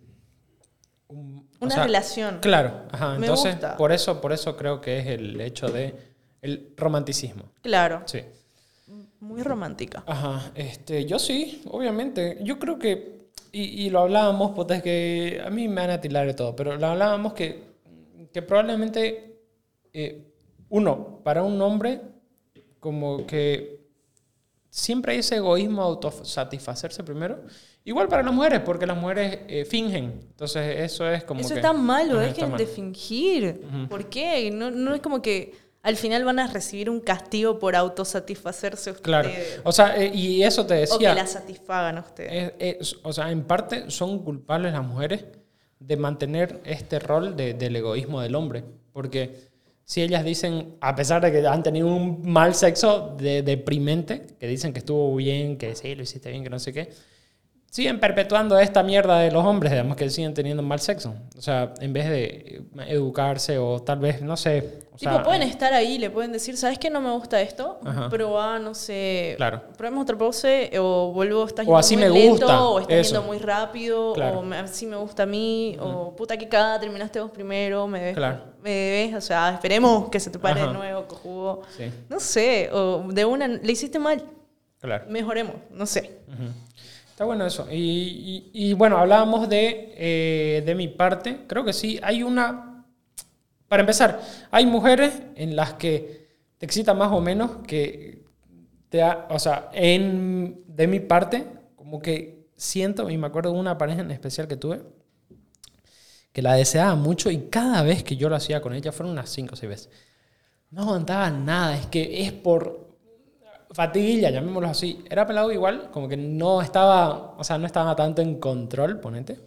un- o Una sea, relación. Claro, ajá. Me Entonces, gusta. por eso, por eso creo que es el hecho de el romanticismo. Claro. Sí. Muy romántica. Ajá, este, yo sí, obviamente. Yo creo que, y, y lo hablábamos, pues es que a mí me van a tirar de todo, pero lo hablábamos que, que probablemente, eh, uno, para un hombre, como que siempre hay ese egoísmo de autosatisfacerse primero. Igual para las mujeres, porque las mujeres eh, fingen. Entonces, eso es como Eso que... está malo, dejen de fingir. ¿Por qué? No, no es como que al final van a recibir un castigo por autosatisfacerse ustedes. Claro. O sea, eh, y eso te O que decía... la satisfagan a ustedes. Es- es- o sea, en parte son culpables las mujeres de mantener este rol de- del egoísmo del hombre. Porque si ellas dicen, a pesar de que han tenido un mal sexo de, deprimente, que dicen que estuvo bien, que sí, lo hiciste bien, que no sé qué, siguen perpetuando esta mierda de los hombres, digamos que siguen teniendo mal sexo. O sea, en vez de educarse o tal vez, no sé. o tipo, sea, pueden estar ahí, le pueden decir, ¿sabes qué no me gusta esto? Ajá. Probá, no sé, Claro. probemos otra pose, o vuelvo, estás O así muy me lento, gusta, o estás eso. yendo muy rápido, Claro. o así me gusta a mí, o puta que cada terminaste vos primero, me debes, Claro. me debes, o sea, esperemos que se te pare Ajá. de nuevo, cojudo. Sí, No sé, o de una, le hiciste mal, claro. mejoremos, no sé. Está bueno eso. Y, y- y bueno, hablábamos de, eh, de mi parte. Creo que sí, hay una... Para empezar, hay mujeres en las que te excita más o menos que... Te ha- o sea, en, de mi parte, como que siento, y me acuerdo de una pareja en especial que tuve, que la deseaba mucho y cada vez que yo lo hacía con ella, fueron unas 5 o 6 veces, no aguantaba nada, es que es por fatiguilla, llamémoslo así. Era pelado igual, como que no estaba, o sea, no estaba tanto en control, ponete,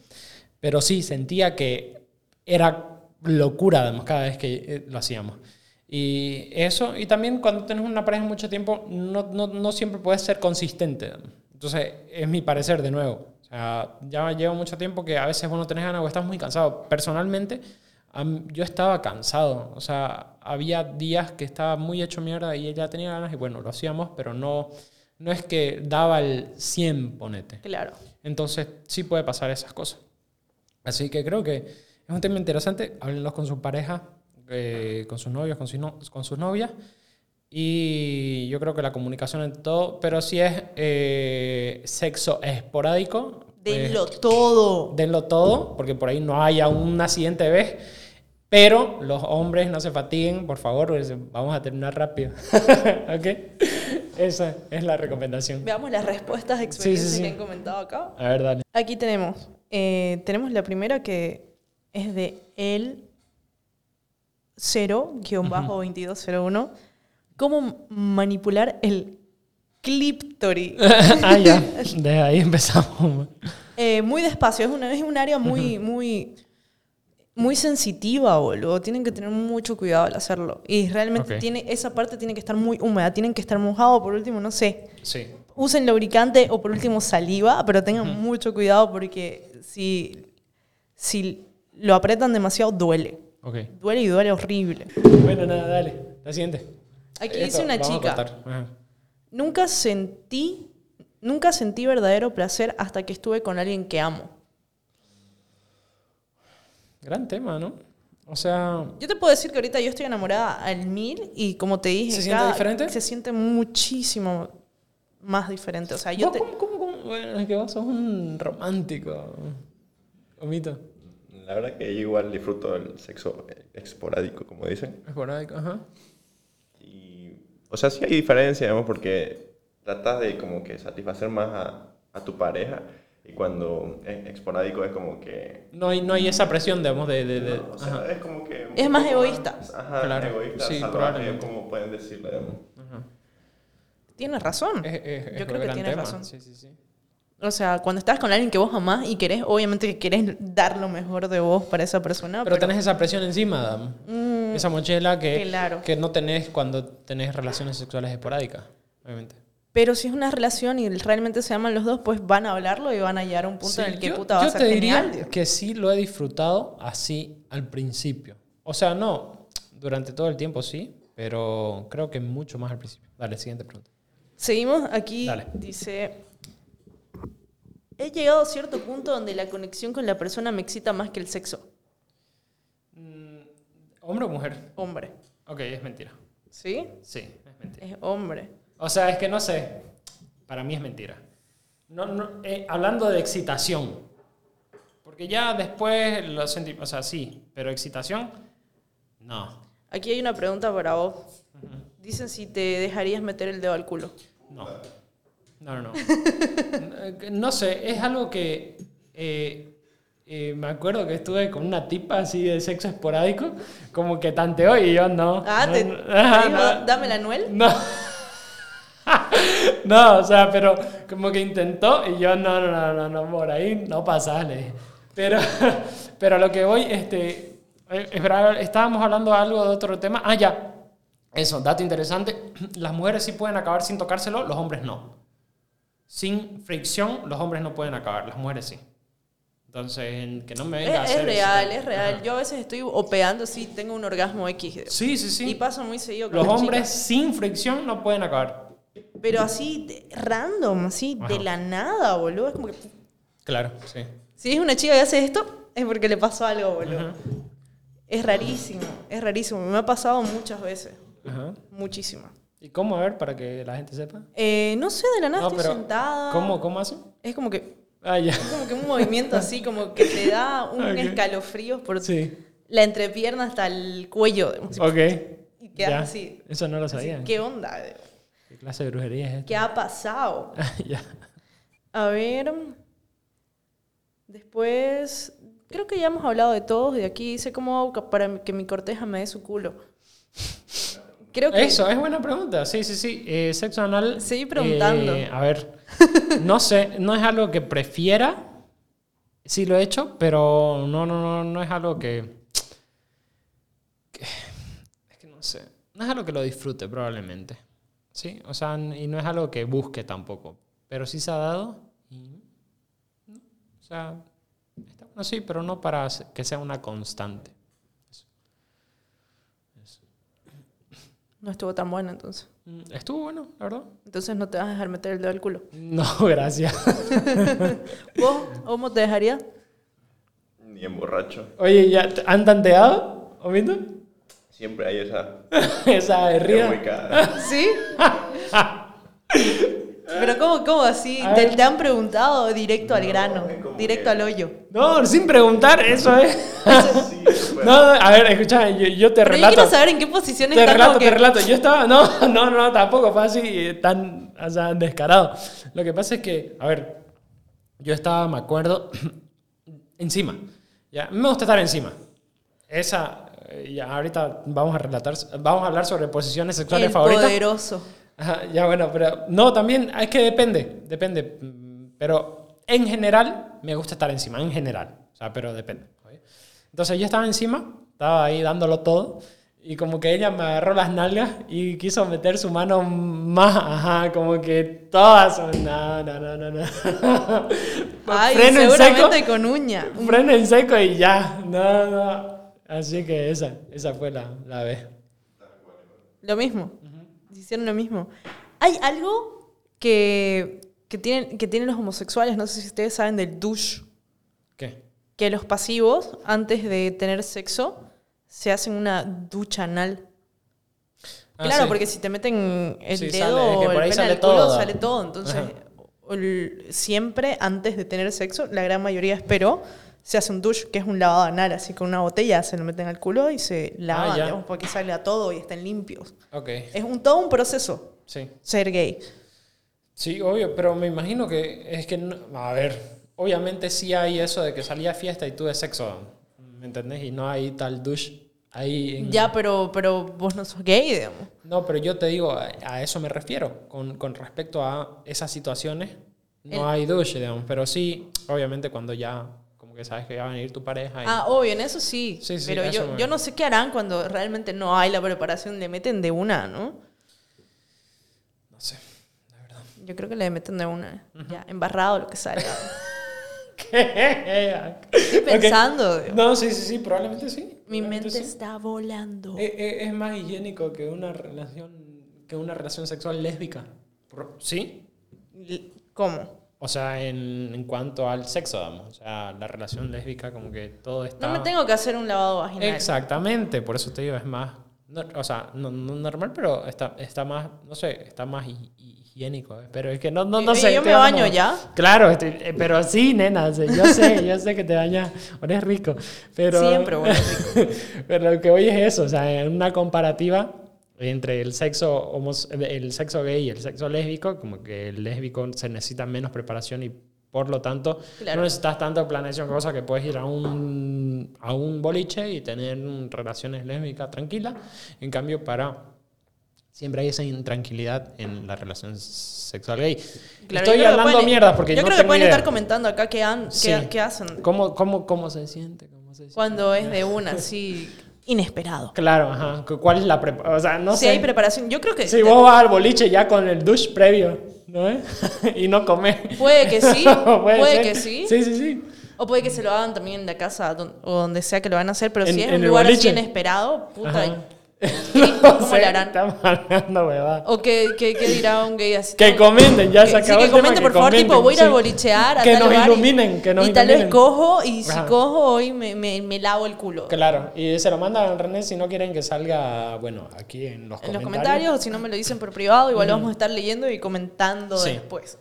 pero sí sentía que era locura, además, cada vez que eh, lo hacíamos. Y eso, y también cuando tienes una pareja mucho tiempo, no, no, no siempre puedes ser consistente. Entonces, es mi parecer de nuevo. O sea, ya lleva mucho tiempo que a veces vos no tenés ganas o estás muy cansado. Personalmente, yo estaba cansado. O sea, había días que estaba muy hecho mierda y ella tenía ganas y bueno, lo hacíamos, pero no, no es que daba el 100, ponete. Claro. Entonces, sí puede pasar esas cosas. Así que creo que es un tema interesante. Háblenlos con su pareja, eh, con sus novios, con, sus no- con sus novias. Y yo creo que la comunicación en todo, pero si es eh, sexo esporádico, pues, Denlo todo. denlo todo, porque por ahí no haya una siguiente vez. Pero los hombres no se fatiguen, por favor, porque vamos a terminar rápido. [laughs] ¿Ok? Esa es la recomendación. Veamos las respuestas de experiencia sí. que han comentado acá. A ver, dale. Aquí tenemos. eh, tenemos la primera que es de el 0-2201. ¿Cómo manipular el clíptori? [laughs] ah, ya. [laughs] Desde ahí empezamos. Eh, muy despacio, es, una, es un área muy, muy, muy sensitiva, boludo. Tienen que tener mucho cuidado al hacerlo. Y realmente tiene, esa parte tiene que estar muy húmeda, tienen que estar mojado, por último, no sé. Sí. Usen lubricante o por último saliva, pero tengan mucho cuidado porque si, si lo apretan demasiado duele. Ok. Duele y duele horrible. Bueno, nada, dale. La siguiente. Aquí Esto dice una chica. Nunca sentí, nunca sentí verdadero placer hasta que estuve con alguien que amo. Gran tema, ¿no? O sea, Yo te puedo decir que ahorita yo estoy enamorada al mil y como te dije, ¿Se siente diferente? se siente muchísimo más diferente. O sea, yo ¿vos te- cómo, cómo, cómo? Bueno, es que vos sos un romántico. Omito. La verdad que yo igual disfruto del sexo esporádico, como dicen. Esporádico, ajá. Y, o sea, sí hay diferencia, digamos, porque tratas de como que satisfacer más a, a tu pareja y cuando es esporádico es como que... No hay, no hay esa presión, digamos, de... de, de- o sea, ajá. es como que... Es más egoísta. Ajá, Claro, egoísta, sí, salvaje, como pueden decirle, digamos. Ajá. tienes razón. Es- es- es yo creo que tienes tema. razón. Sí, sí, sí. O sea, cuando estás con alguien que vos amás y querés, obviamente que querés dar lo mejor de vos para esa persona. Pero tenés esa presión encima, Adam. Mm, Esa mochila que, claro. que no tenés cuando tenés relaciones sexuales esporádicas, obviamente. Pero si es una relación y realmente se aman los dos, pues van a hablarlo y van a llegar a un punto Sí, en el que yo, puta va yo a ser te diría tío. que sí lo he disfrutado así al principio. O sea, no, durante todo el tiempo sí, pero creo que mucho más al principio. Dale, siguiente pregunta. Seguimos aquí. Dale. Dice. He llegado a cierto punto donde la conexión con la persona me excita más que el sexo. ¿Hombre o mujer? Hombre. Ok, es mentira. ¿Sí? Sí, es mentira. Es hombre. O sea, es que no sé. Para mí es mentira. No, no, eh, hablando de excitación. Porque ya después lo sentí. O sea, sí, pero excitación, no. Aquí hay una pregunta para vos. Dicen si te dejarías meter el dedo al culo. No. No, no, no. [laughs] no sé, es algo que eh, eh, me acuerdo que estuve con una tipa así de sexo esporádico, como que tanteó y yo no. Ah, no, te, te dijo, dame la Anuel. No. [laughs] no, o sea, pero como que intentó y yo no, no, no, no, no por ahí no pasa, le dije. Pero, [laughs] pero a lo que voy, este, eh, estábamos hablando algo de otro tema. Ah, ya. Eso, dato interesante. [clears throat] Las mujeres sí pueden acabar sin tocárselo, los hombres no. Sin fricción, los hombres no pueden acabar, las mujeres sí. Entonces, en- que no me Es, venga a es hacer real, ese- es real. Ajá. Yo a veces estoy opeando así, tengo un orgasmo X. Sí, sí, sí. Y pasa muy seguido con Los hombres chicas. sin fricción no pueden acabar. Pero así, de- random, así, de la nada, boludo. Es como que. Claro, sí. Si es una chica que hace esto, es porque le pasó algo, boludo. Es rarísimo, es rarísimo. Me ha pasado muchas veces. Ajá. Muchísimas. ¿Y cómo? A ver, para que la gente sepa. Eh, no sé, de la nada No, estoy sentada. ¿Cómo, cómo hace? Es como que. Ah, ya. Es como que un movimiento así, como que te da [laughs] un escalofrío por Sí. la entrepierna hasta el cuello. Ok. Y quedas así. Eso no lo así, sabía. ¿Qué onda? ¿Qué clase de brujería es esta? ¿Qué ha pasado? [laughs] ya. A ver. Después. Creo que ya hemos hablado de todos. De aquí hago ca- para que mi corteja me dé su culo. Creo que Eso, es buena pregunta. Sí, sí, sí. Eh, sexo anal. Seguí preguntando. eh, a ver, [laughs] no sé, no es algo que prefiera. Sí lo he hecho, pero no, no, no, no es algo que, que- Es que no sé. No es algo que lo disfrute, probablemente. Sí, o sea, y no es algo que busque tampoco. Pero sí se ha dado. y- no, o sea, está bueno, sí, pero no para que sea una constante. no estuvo tan bueno entonces. Mm, Estuvo bueno, la verdad. Entonces no te vas a dejar meter el dedo al culo. No, [laughs] gracias. [laughs] ¿Vos, cómo te dejarías? Ni en borracho. Oye, ¿ya te- han tanteado? ¿O visto? Siempre hay esa. [laughs] Esa de cara. [laughs] ¿Sí? Pero ¿cómo, cómo así? ¿Te, te han preguntado directo al No, grano, directo que- al hoyo? No, sin preguntar, eso es. Sí. [laughs] No, a ver, escucha, yo, yo te Pero yo relato. quiero saber en qué posición Te estás. relato, te que- relato. Yo estaba, no, no, no, tampoco fue así eh, tan, o sea, descarado. Lo que pasa es que, a ver, yo estaba, me acuerdo, [clears throat] encima. Ya, me gusta estar encima. Esa, ya, ahorita vamos a relatar, vamos a hablar sobre posiciones sexuales El favoritas. poderoso. Ajá, ya bueno, pero no, también es que depende, depende. Pero en general me gusta estar encima, en general. O sea, pero depende. ¿oye? Entonces yo estaba encima, estaba ahí dándolo todo. Y como que ella me agarró las nalgas y quiso meter su mano más, ajá, como que todas son, no, no, no, no, no. Ay, Freno en seguramente seco, con uña. freno en seco y ya, no, no. Así que esa, esa fue la, la vez. Lo mismo. Hicieron lo mismo. Hay algo que, que, tienen, que tienen los homosexuales, no sé si ustedes saben del douche, ¿Qué? que los pasivos, antes de tener sexo, se hacen una ducha anal. Ah, claro, sí. porque si te meten el Sí, dedo sale, que o por el ahí sale al culo, todo. sale todo. Entonces, el- siempre antes de tener sexo, la gran mayoría espero, se hace un douche, que es un lavado anal, así con una botella se lo meten al culo y se lavan, Ah, digamos, porque sale a todo y estén limpios. Ok, Es un, todo un proceso sí. ser gay. Sí, obvio, pero me imagino que es que, no- a ver, obviamente sí hay eso de que salía a fiesta y tuve sexo, ¿me entendés? Y no hay tal douche ahí. en- Ya, pero, pero vos no sos gay, digamos. No, pero yo te digo, a, a eso me refiero, con, con respecto a esas situaciones, no El- hay douche, digamos, pero sí, obviamente cuando ya, como que sabes que va a venir tu pareja y... Ah, obvio, en eso sí. Sí, sí, pero yo, me- yo no sé qué harán cuando realmente no hay la preparación. Le meten de una, ¿no? No sé, la verdad. Yo creo que le meten de una. Ya, embarrado lo que salga. [laughs] ¿Qué? Estoy pensando. No, sí, sí, sí, probablemente sí. Mi probablemente mente sí. está volando. Eh, eh, Es, más higiénico que una relación que una relación sexual lésbica. ¿Sí? ¿Cómo? O sea, en, en cuanto al sexo, vamos. O sea, la relación lésbica como que todo está... No me tengo que hacer un lavado vaginal. Exactamente, por eso te digo, es más... no- o sea, no, no normal, pero está, está más, no sé, está más hi- higiénico. eh, Pero es que no, no, no Oye, sé. yo me baño ya. Claro, estoy- eh, pero sí, nena, yo sé, yo sé que te bañas, eres rico. Pero, Siempre huele [laughs] pero lo que voy es eso, o sea, en una comparativa entre el sexo, homos- el sexo gay y el sexo lésbico, como que el lésbico se necesita menos preparación y por lo tanto Claro. no necesitas tanta planeación, cosa que puedes ir a un, a un boliche y tener relaciones lésbicas tranquilas. En cambio, para siempre hay esa intranquilidad en la relación sexual gay. Claro, Estoy hablando pueden- mierda porque Yo no creo que pueden idea. estar comentando acá qué, han- qué- Sí. qué hacen ¿Cómo, cómo, cómo se siente? ¿Cómo se siente? cuando es de una, así, [laughs] inesperado. Claro, ajá. ¿Cu- ¿Cuál es la preparación? O sea, no si sé. hay preparación, yo creo que Si vos vas al boliche ya con el douche previo, ¿no es? [laughs] y no comes. puede que sí, [laughs] puede, que sí. Sí, sí, sí. O puede que se lo hagan también en la casa o donde sea que lo van a hacer, pero En- si es un lugar así inesperado, puta, Ajá. ¿Qué- [laughs] No ¿cómo sé, le harán? Estamos hablando, huevada. O que, que, que dirá un gay así. Que comenten, ya que- se sí, acabó que tema, comenten, que por favor, comenten, tipo, voy a ir a bolichear a Que tal nos lugar y- iluminen, que nos Y tal vez cojo, y si Ajá. cojo hoy me, me, me lavo el culo. Claro, y se lo mandan a René si no quieren que salga, bueno, aquí en los En los comentarios. comentarios, o si no me lo dicen por privado, igual lo vamos a estar leyendo y comentando Sí. después.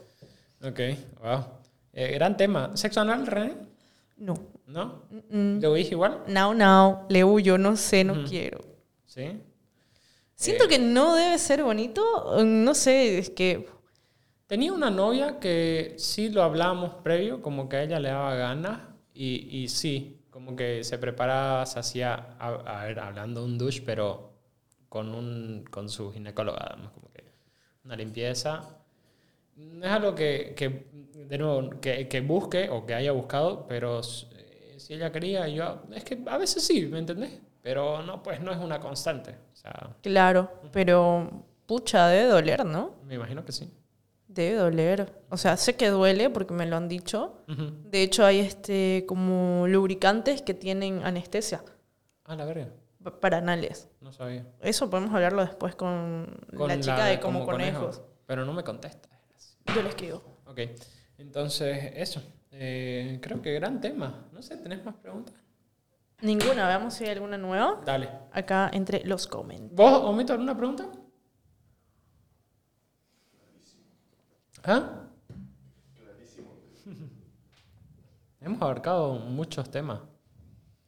Ok, wow. Eh, gran tema. ¿Sexo anal, René? No. ¿No? Mm, ¿Lo dije igual? No, no, le huyo, no sé, no quiero. Sí. Siento Eh. que no debe ser bonito, no sé, es que... Tenía una novia que sí lo hablábamos previo, como que a ella le daba ganas, y, y sí, como que se preparaba, se hacía, a, a ver, hablando un douche, pero con, un, con su ginecóloga, además, como que una limpieza. No es algo que, que de nuevo, que, que busque o que haya buscado, pero eh, si ella quería, yo, es que a veces sí, ¿me entendés? Pero no, pues no es una constante. O sea, Claro, pero pucha, debe doler, ¿no? me imagino que sí. Debe doler. O sea, sé que duele porque me lo han dicho. De hecho, hay este como lubricantes que tienen anestesia Ah, la verga, pa- para anales. no sabía. Eso podemos hablarlo después con, Con la chica de como, conejos. Pero no me contesta. Yo le escribo. Ok, entonces eso. Eh, creo que gran tema. No sé, ¿tenés más preguntas? Ninguna, veamos si hay alguna nueva. Dale. Acá entre los comentarios. ¿Vos, Omito, alguna pregunta? ¿Ah? Hemos abarcado muchos temas.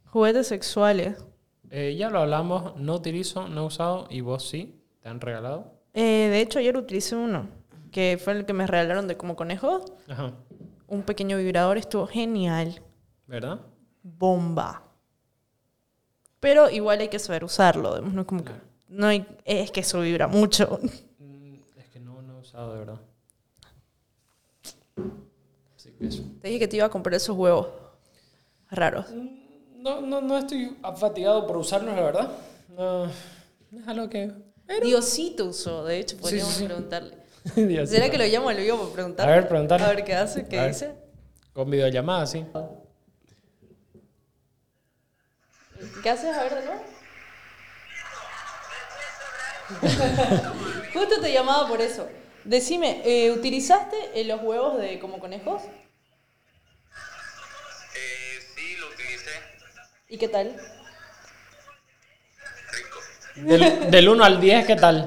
Juguetes sexuales. Eh, ya lo hablamos, no utilizo, no he usado y vos sí, te han regalado. Eh, de hecho, ayer utilicé uno, que fue el que me regalaron de como conejos. Ajá, Un pequeño vibrador, estuvo genial. ¿verdad? Bomba. Pero igual hay que saber usarlo. No es que. No hay, es que eso vibra mucho. Mm, Es que no, no he usado de verdad. Así que eso. Te dije que te iba a comprar esos huevos raros. No, no, no estoy fatigado por usarlos, la verdad. No, es algo que... Diosito usó, de hecho, podríamos sí, sí. preguntarle. [laughs] Dios ¿Será que lo llamo al vivo para preguntarle? A ver, preguntarle. A ver qué hace, qué dice. Con videollamada, sí. ¿Qué haces? A ver de nuevo. [laughs] Justo te llamaba por eso. Decime, eh, ¿utilizaste eh, los huevos de como conejos? Eh, sí, lo utilicé. ¿Y qué tal? Rico. Del, del 1 al 10, ¿qué tal?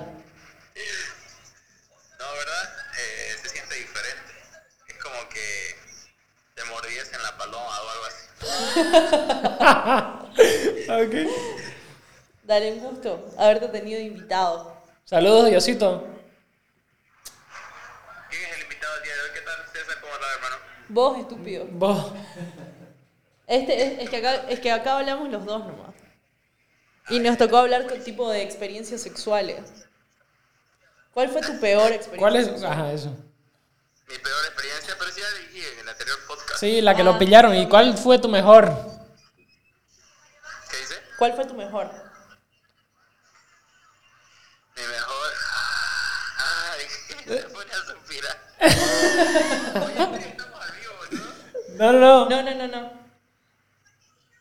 No, ¿verdad? Eh, se siente diferente. Es como que te mordías en la paloma o algo así. [laughs] Ok. Dale un gusto haberte tenido invitado. Saludos, Diosito. ¿Quién es el invitado del día de hoy? ¿Qué tal, César? ¿Cómo estás, hermano? Vos, estúpido. Vos. Este, es, es que acá, es que acá hablamos los dos nomás. Y nos tocó hablar con tipo de experiencias sexuales. ¿Cuál fue tu peor experiencia? ¿Cuál es? sexual? Ajá, eso. Mi peor experiencia, pero sí ya dije en el anterior podcast. Sí, la que lo pillaron. ¿Y cuál fue tu mejor? ¿Cuál fue tu mejor? Mi mejor. Ay, [laughs] se pone a suspirar. Oye, estamos al vivo, ¿no? No, no, no. No, no, no, no.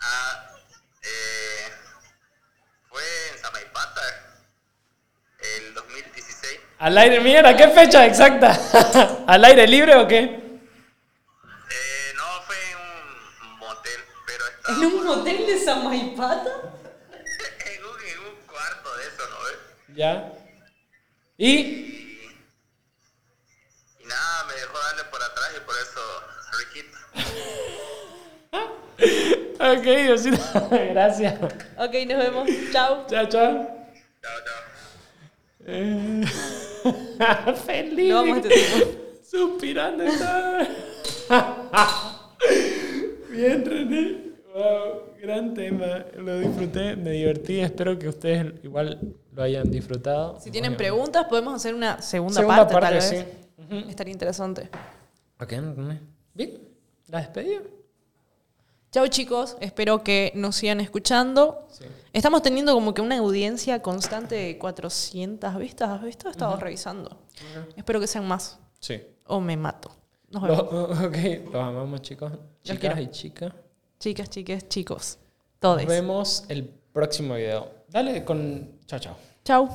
Ah, eh, fue en Samaipata, el 2016. Al aire, mira, ¿qué fecha exacta? [laughs] ¿Al aire libre o qué? Eh, no fue en un motel, pero ¿En estaba un motel de Samaipata? en un, en un cuarto de eso, ¿no ves? Ya. ¿Y? Y nada, me dejó darle por atrás y por eso, riquito. [laughs] Ok, Diosito. [laughs] Gracias. Ok, nos vemos. Chao. Chao, chao. Chao, chao. Eh, [laughs] Feliz. No vamos a este tiempo. Suspirando está. Bien, René. Wow, gran tema. Lo disfruté, me divertí. Espero que ustedes igual lo hayan disfrutado. Si tienen Bueno, preguntas, podemos hacer una segunda, Segunda parte, parte, tal vez. sí. Estaría interesante. Ok. Bien, la despedida. Chao chicos, espero que nos sigan escuchando. Sí. Estamos teniendo como que una audiencia constante de 400 vistas. ¿Has visto? He estado revisando. Espero que sean más. Sí. O me mato. Nos Lo- vemos. [laughs] ok, los amamos, chicos. Chicas quiero. y chicas. Chicas, chiques, chicos. Nos Todos. vemos el próximo video. Dale con. Chao, chao. Chao.